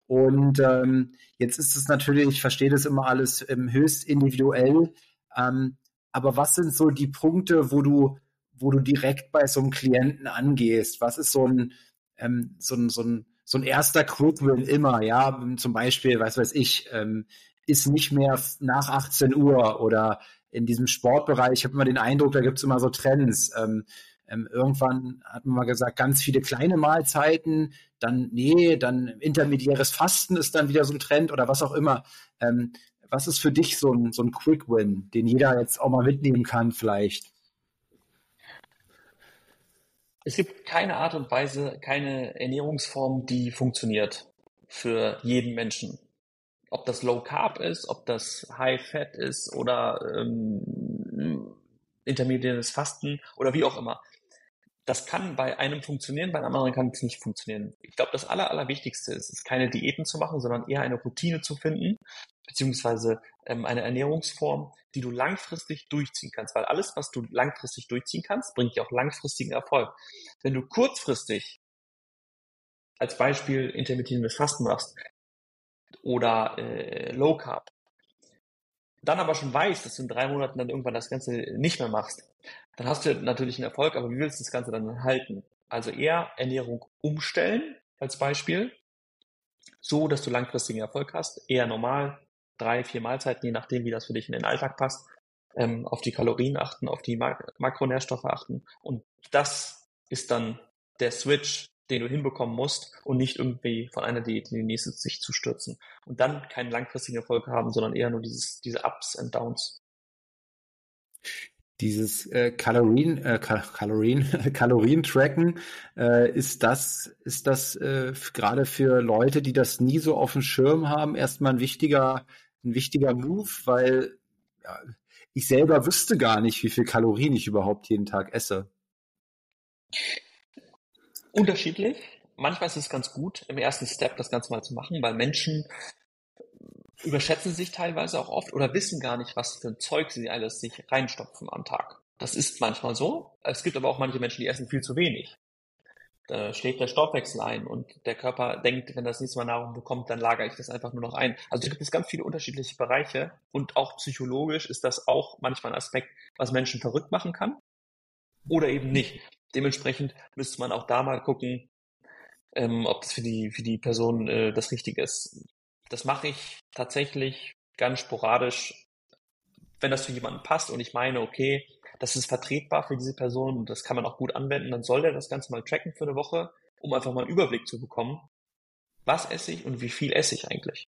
Speaker 2: Und ähm, jetzt ist es natürlich, ich verstehe das immer alles ähm, höchst individuell, ähm, aber was sind so die Punkte, wo du wo du direkt bei so einem Klienten angehst? Was ist so ein, ähm, so ein, so ein, so ein erster Quick-Win immer? Ja, zum Beispiel, was weiß ich, ähm, ist nicht mehr nach 18 Uhr oder in diesem Sportbereich. Ich habe immer den Eindruck, da gibt es immer so Trends. Ähm, ähm, irgendwann hat man mal gesagt, ganz viele kleine Mahlzeiten, dann nee, dann intermediäres Fasten ist dann wieder so ein Trend oder was auch immer. Ähm, was ist für dich so ein, so ein Quick Win, den jeder jetzt auch mal mitnehmen kann vielleicht?
Speaker 3: Es gibt keine Art und Weise, keine Ernährungsform, die funktioniert für jeden Menschen. Ob das Low Carb ist, ob das High Fat ist oder ähm, intermediäres Fasten oder wie auch immer. Das kann bei einem funktionieren, bei einem anderen kann es nicht funktionieren. Ich glaube, das Aller, Allerwichtigste ist, ist keine Diäten zu machen, sondern eher eine Routine zu finden, beziehungsweise ähm, eine Ernährungsform, die du langfristig durchziehen kannst. Weil alles, was du langfristig durchziehen kannst, bringt dir auch langfristigen Erfolg. Wenn du kurzfristig als Beispiel intermittierendes Fasten machst oder äh, Low Carb, dann aber schon weißt, dass du in drei Monaten dann irgendwann das Ganze nicht mehr machst, dann hast du natürlich einen Erfolg, aber wie willst du das Ganze dann halten? Also eher Ernährung umstellen als Beispiel, so dass du langfristigen Erfolg hast, eher normal, drei, vier Mahlzeiten, je nachdem, wie das für dich in den Alltag passt, ähm, auf die Kalorien achten, auf die Mak Makronährstoffe achten. Und das ist dann der Switch, den du hinbekommen musst und nicht irgendwie von einer Diät in die nächste sich zu stürzen. Und dann keinen langfristigen Erfolg haben, sondern eher nur dieses, diese Ups and Downs.
Speaker 2: Dieses äh, Kalorien, äh, Kalorien, Kalorien tracken, äh, ist das, ist das äh, gerade für Leute, die das nie so auf dem Schirm haben, erstmal ein wichtiger ein wichtiger Move, weil ja, ich selber wüsste gar nicht, wie viel Kalorien ich überhaupt jeden Tag esse.
Speaker 3: Unterschiedlich. Manchmal ist es ganz gut, im ersten Step das Ganze mal zu machen, weil Menschen überschätzen sich teilweise auch oft oder wissen gar nicht, was für ein Zeug sie alles sich reinstopfen am Tag. Das ist manchmal so. Es gibt aber auch manche Menschen, die essen viel zu wenig äh, schlägt der Stoffwechsel ein und der Körper denkt, wenn das nächste Mal Nahrung bekommt, dann lagere ich das einfach nur noch ein. Also da gibt es ganz viele unterschiedliche Bereiche und auch psychologisch ist das auch manchmal ein Aspekt, was Menschen verrückt machen kann oder eben nicht. Dementsprechend müsste man auch da mal gucken, ähm, ob das für die, für die Person äh, das Richtige ist. Das mache ich tatsächlich ganz sporadisch, wenn das für jemanden passt und ich meine, okay, das ist vertretbar für diese Person und das kann man auch gut anwenden, dann soll der das Ganze mal tracken für eine Woche, um einfach mal einen Überblick zu bekommen, was esse ich und wie viel esse ich eigentlich.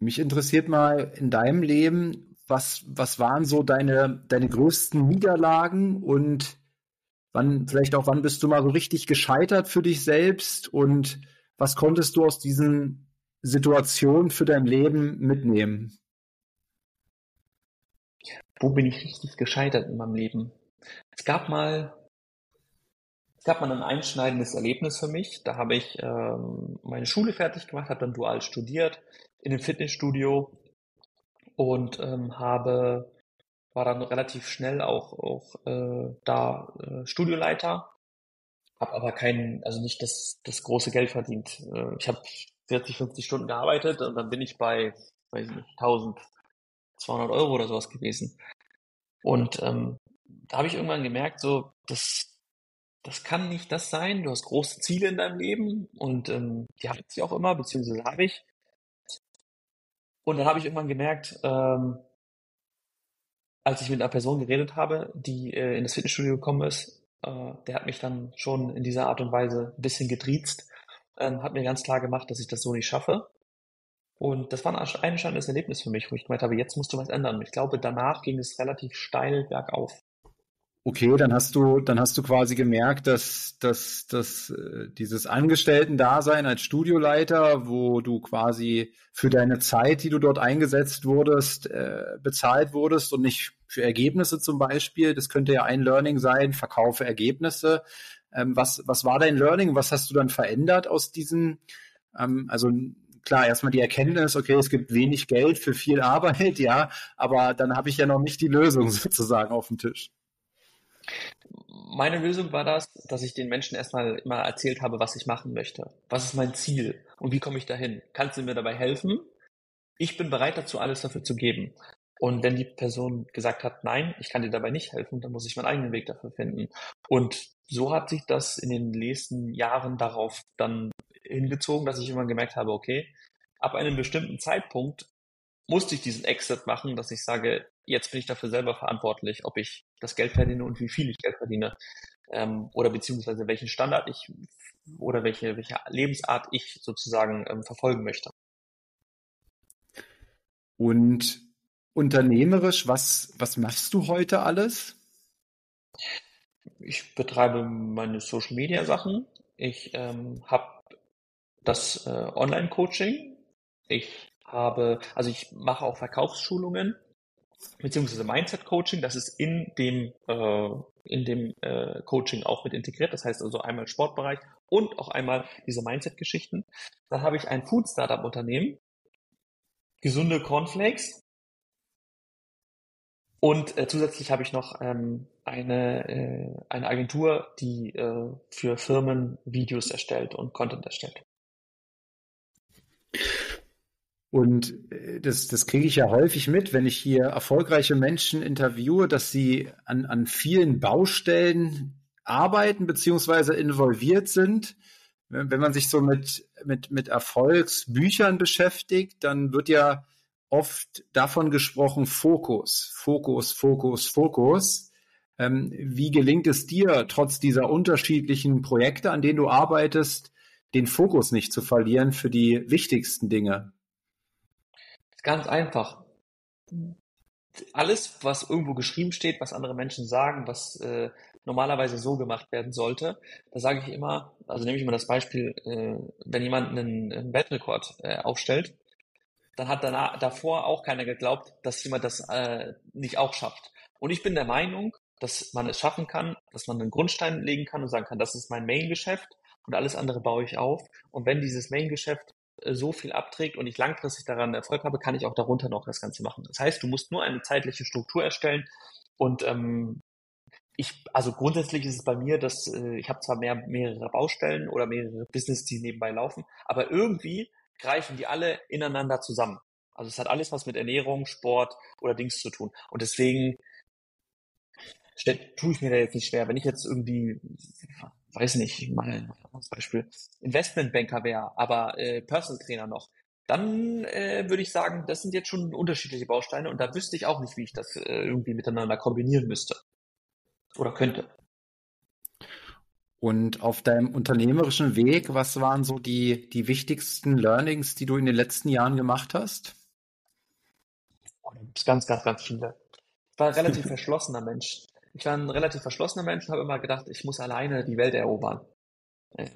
Speaker 2: Mich interessiert mal in deinem Leben, was, was waren so deine, deine größten Niederlagen und wann, vielleicht auch wann bist du mal so richtig gescheitert für dich selbst und was konntest du aus diesen Situationen für dein Leben mitnehmen?
Speaker 3: Wo bin ich richtig gescheitert in meinem Leben? Es gab mal, es gab mal ein einschneidendes Erlebnis für mich. Da habe ich ähm, meine Schule fertig gemacht, habe dann dual studiert in einem Fitnessstudio und ähm, habe war dann relativ schnell auch auch äh, da äh, Studioleiter, habe aber keinen, also nicht das das große Geld verdient. Äh, ich habe 40, 50 Stunden gearbeitet und dann bin ich bei, weiß ich nicht, 1000 200 Euro oder sowas gewesen. Und ähm, da habe ich irgendwann gemerkt, so, das, das kann nicht das sein. Du hast große Ziele in deinem Leben und ähm, die habe ich auch immer, beziehungsweise habe ich. Und dann habe ich irgendwann gemerkt, ähm, als ich mit einer Person geredet habe, die äh, in das Fitnessstudio gekommen ist, äh, der hat mich dann schon in dieser Art und Weise ein bisschen getriezt, ähm, hat mir ganz klar gemacht, dass ich das so nicht schaffe Und das war ein einschneidendes Erlebnis für mich, wo ich gemeint habe, jetzt musst du was ändern. Ich glaube, danach ging es relativ steil bergauf.
Speaker 2: Okay, dann hast du, dann hast du quasi gemerkt, dass, dass, dass äh, dieses Angestellten-Dasein als Studioleiter, wo du quasi für deine Zeit, die du dort eingesetzt wurdest, äh, bezahlt wurdest und nicht für Ergebnisse zum Beispiel. Das könnte ja ein Learning sein, verkaufe Ergebnisse. Ähm, was, was war dein Learning? Was hast du dann verändert aus diesem, ähm, also klar, erstmal die Erkenntnis, okay, es gibt wenig Geld für viel Arbeit, ja, aber dann habe ich ja noch nicht die Lösung sozusagen auf dem Tisch.
Speaker 3: Meine Lösung war das, dass ich den Menschen erstmal immer erzählt habe, was ich machen möchte. Was ist mein Ziel und wie komme ich dahin? Kannst du mir dabei helfen? Ich bin bereit dazu, alles dafür zu geben. Und wenn die Person gesagt hat, nein, ich kann dir dabei nicht helfen, dann muss ich meinen eigenen Weg dafür finden. Und so hat sich das in den nächsten Jahren darauf dann hingezogen, dass ich immer gemerkt habe, okay, ab einem bestimmten Zeitpunkt musste ich diesen Exit machen, dass ich sage, jetzt bin ich dafür selber verantwortlich, ob ich das Geld verdiene und wie viel ich Geld verdiene. Ähm, oder beziehungsweise welchen Standard ich oder welche, welche Lebensart ich sozusagen ähm, verfolgen möchte.
Speaker 2: Und unternehmerisch, was, was machst du heute alles?
Speaker 3: Ich betreibe meine Social Media Sachen. Ich ähm, habe das äh, Online-Coaching. Ich habe, also ich mache auch Verkaufsschulungen beziehungsweise Mindset-Coaching. Das ist in dem äh, in dem äh, Coaching auch mit integriert. Das heißt also einmal Sportbereich und auch einmal diese Mindset-Geschichten. Dann habe ich ein Food-Startup-Unternehmen, gesunde Cornflakes. Und äh, zusätzlich habe ich noch ähm, eine, äh, eine Agentur, die äh, für Firmen Videos erstellt und Content erstellt.
Speaker 2: Und äh, das, das kriege ich ja häufig mit, wenn ich hier erfolgreiche Menschen interviewe, dass sie an, an vielen Baustellen arbeiten beziehungsweise involviert sind. Wenn man sich so mit, mit, mit Erfolgsbüchern beschäftigt, dann wird ja oft davon gesprochen, Fokus, Fokus, Fokus, Fokus. Ähm, wie gelingt es dir, trotz dieser unterschiedlichen Projekte, an denen du arbeitest, den Fokus nicht zu verlieren für die wichtigsten Dinge?
Speaker 3: Ganz einfach. Alles, was irgendwo geschrieben steht, was andere Menschen sagen, was äh, normalerweise so gemacht werden sollte, da sage ich immer, also nehme ich mal das Beispiel, äh, wenn jemand einen, einen Weltrekord äh, aufstellt, dann hat danach, davor auch keiner geglaubt, dass jemand das äh, nicht auch schafft. Und ich bin der Meinung, dass man es schaffen kann, dass man einen Grundstein legen kann und sagen kann, das ist mein Main-Geschäft und alles andere baue ich auf. Und wenn dieses Main-Geschäft äh, so viel abträgt und ich langfristig daran Erfolg habe, kann ich auch darunter noch das Ganze machen. Das heißt, du musst nur eine zeitliche Struktur erstellen und ähm, ich, also grundsätzlich ist es bei mir, dass äh, ich habe zwar mehr mehrere Baustellen oder mehrere Business, die nebenbei laufen, aber irgendwie greifen die alle ineinander zusammen. Also es hat alles was mit Ernährung, Sport oder Dings zu tun. Und deswegen tue ich mir da jetzt nicht schwer. Wenn ich jetzt irgendwie weiß nicht, mal ein Beispiel, Investmentbanker wäre, aber äh, Personal Trainer noch, dann äh, würde ich sagen, das sind jetzt schon unterschiedliche Bausteine und da wüsste ich auch nicht, wie ich das äh, irgendwie miteinander kombinieren müsste oder könnte.
Speaker 2: Und auf deinem unternehmerischen Weg, was waren so die, die wichtigsten Learnings, die du in den letzten Jahren gemacht hast?
Speaker 3: Oh, da gibt es ganz, ganz, ganz viele. Ich war ein relativ verschlossener Mensch ich war ein relativ verschlossener Mensch und habe immer gedacht, ich muss alleine die Welt erobern. Äh,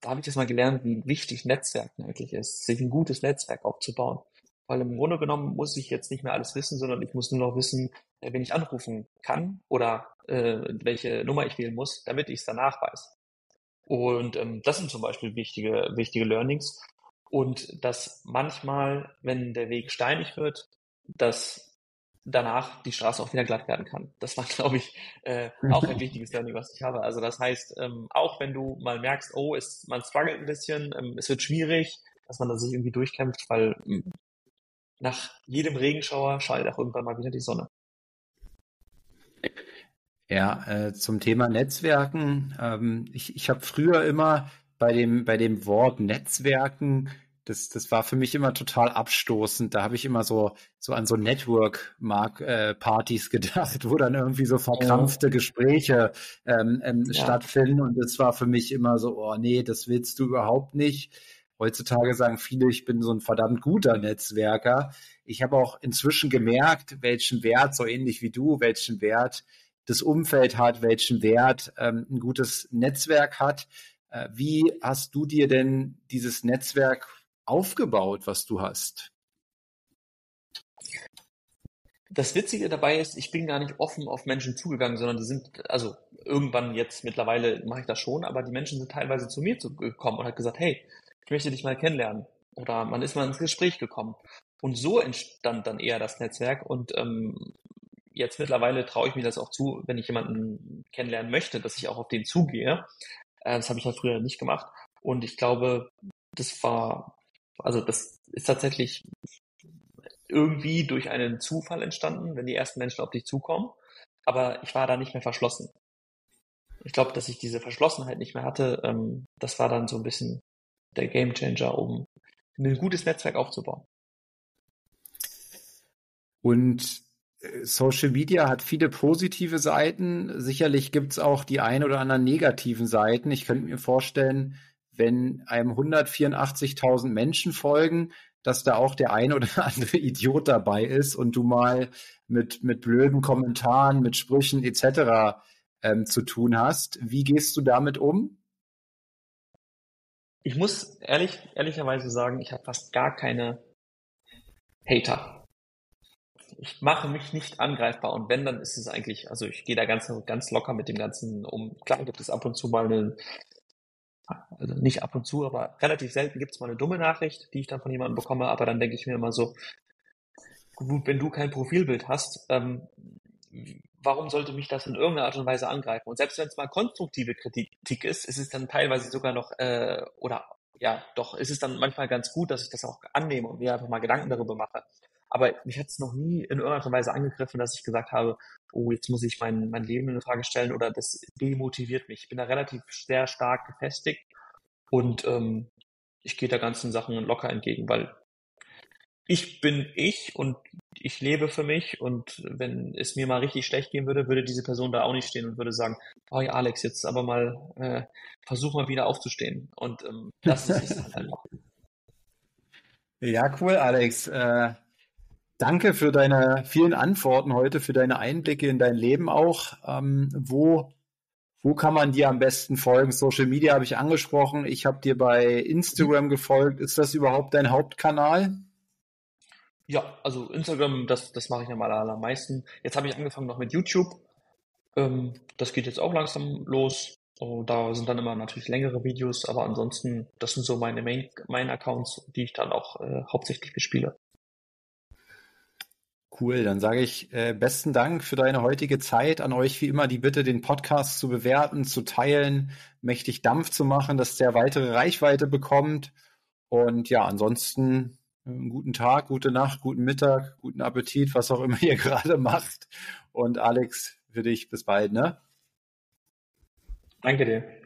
Speaker 3: da habe ich jetzt mal gelernt, wie wichtig Netzwerken eigentlich ist, sich ein gutes Netzwerk aufzubauen. Weil im Grunde genommen muss ich jetzt nicht mehr alles wissen, sondern ich muss nur noch wissen, äh, wen ich anrufen kann oder äh, welche Nummer ich wählen muss, damit ich es danach weiß. Und ähm, das sind zum Beispiel wichtige, wichtige Learnings. Und dass manchmal, wenn der Weg steinig wird, dass danach die Straße auch wieder glatt werden kann. Das war, glaube ich, äh, auch ein wichtiges Learning, was ich habe. Also das heißt, ähm, auch wenn du mal merkst, oh, es, man struggelt ein bisschen, ähm, es wird schwierig, dass man da sich irgendwie durchkämpft, weil ähm, nach jedem Regenschauer schaltet auch irgendwann mal wieder die Sonne.
Speaker 2: Ja, äh, zum Thema Netzwerken. Ähm, ich ich habe früher immer bei dem, bei dem Wort Netzwerken das, das war für mich immer total abstoßend. Da habe ich immer so, so an so Network-Partys äh, gedacht, wo dann irgendwie so verkrampfte Gespräche ähm, ähm, ja. stattfinden. Und das war für mich immer so, oh nee, das willst du überhaupt nicht. Heutzutage sagen viele, ich bin so ein verdammt guter Netzwerker. Ich habe auch inzwischen gemerkt, welchen Wert, so ähnlich wie du, welchen Wert das Umfeld hat, welchen Wert ähm, ein gutes Netzwerk hat. Äh, wie hast du dir denn dieses Netzwerk aufgebaut, was du hast?
Speaker 3: Das Witzige dabei ist, ich bin gar nicht offen auf Menschen zugegangen, sondern die sind, also irgendwann jetzt mittlerweile mache ich das schon, aber die Menschen sind teilweise zu mir gekommen und hat gesagt, hey, ich möchte dich mal kennenlernen. Oder man ist mal ins Gespräch gekommen. Und so entstand dann eher das Netzwerk. Und ähm, jetzt mittlerweile traue ich mir das auch zu, wenn ich jemanden kennenlernen möchte, dass ich auch auf den zugehe. Äh, das habe ich halt früher nicht gemacht. Und ich glaube, das war, also das ist tatsächlich irgendwie durch einen Zufall entstanden, wenn die ersten Menschen auf dich zukommen. Aber ich war da nicht mehr verschlossen. Ich glaube, dass ich diese Verschlossenheit nicht mehr hatte, ähm, das war dann so ein bisschen der Gamechanger, um ein gutes Netzwerk aufzubauen.
Speaker 2: Und äh, Social Media hat viele positive Seiten. Sicherlich gibt es auch die ein oder anderen negativen Seiten. Ich könnte mir vorstellen, wenn einem 184.000 Menschen folgen, dass da auch der ein oder andere Idiot dabei ist und du mal mit, mit blöden Kommentaren, mit Sprüchen etc. Ähm, zu tun hast. Wie gehst du damit um?
Speaker 3: Ich muss ehrlich, ehrlicherweise sagen, ich habe fast gar keine Hater. Ich mache mich nicht angreifbar und wenn, dann ist es eigentlich, also ich gehe da ganz, ganz locker mit dem Ganzen um. Klar gibt es ab und zu mal eine, also nicht ab und zu, aber relativ selten gibt es mal eine dumme Nachricht, die ich dann von jemandem bekomme, aber dann denke ich mir immer so, gut, wenn du kein Profilbild hast, ähm, warum sollte mich das in irgendeiner Art und Weise angreifen? Und selbst wenn es mal konstruktive Kritik ist, ist es dann teilweise sogar noch, äh, oder ja, doch, ist es dann manchmal ganz gut, dass ich das auch annehme und mir einfach mal Gedanken darüber mache. Aber mich hat es noch nie in irgendeiner Weise angegriffen, dass ich gesagt habe, oh, jetzt muss ich mein, mein Leben in Frage stellen oder das demotiviert mich. Ich bin da relativ sehr stark gefestigt und ähm, ich gehe der ganzen Sachen locker entgegen, weil ich bin ich und ich lebe für mich und wenn es mir mal richtig schlecht gehen würde, würde diese Person da auch nicht stehen und würde sagen, oh ja, Alex, jetzt aber mal äh, versuch mal wieder aufzustehen. Und ähm, das ist es halt einfach.
Speaker 2: Ja, cool, Alex. Äh, danke für deine vielen Antworten heute, für deine Einblicke in dein Leben auch. Ähm, wo, wo kann man dir am besten folgen? Social Media habe ich angesprochen. Ich habe dir bei Instagram gefolgt. Ist das überhaupt dein Hauptkanal?
Speaker 3: Ja, also Instagram, das, das mache ich am allermeisten. Jetzt habe ich angefangen noch mit YouTube. Ähm, das geht jetzt auch langsam los. Oh, da sind dann immer natürlich längere Videos, aber ansonsten, das sind so meine Main, Main Accounts, die ich dann auch äh, hauptsächlich bespiele.
Speaker 2: Cool, dann sage ich äh, besten Dank für deine heutige Zeit. An euch wie immer die Bitte, den Podcast zu bewerten, zu teilen, mächtig Dampf zu machen, dass der weitere Reichweite bekommt. Und ja, ansonsten einen guten Tag, gute Nacht, guten Mittag, guten Appetit, was auch immer ihr gerade macht. Und Alex, für dich bis bald, ne?
Speaker 3: Danke dir.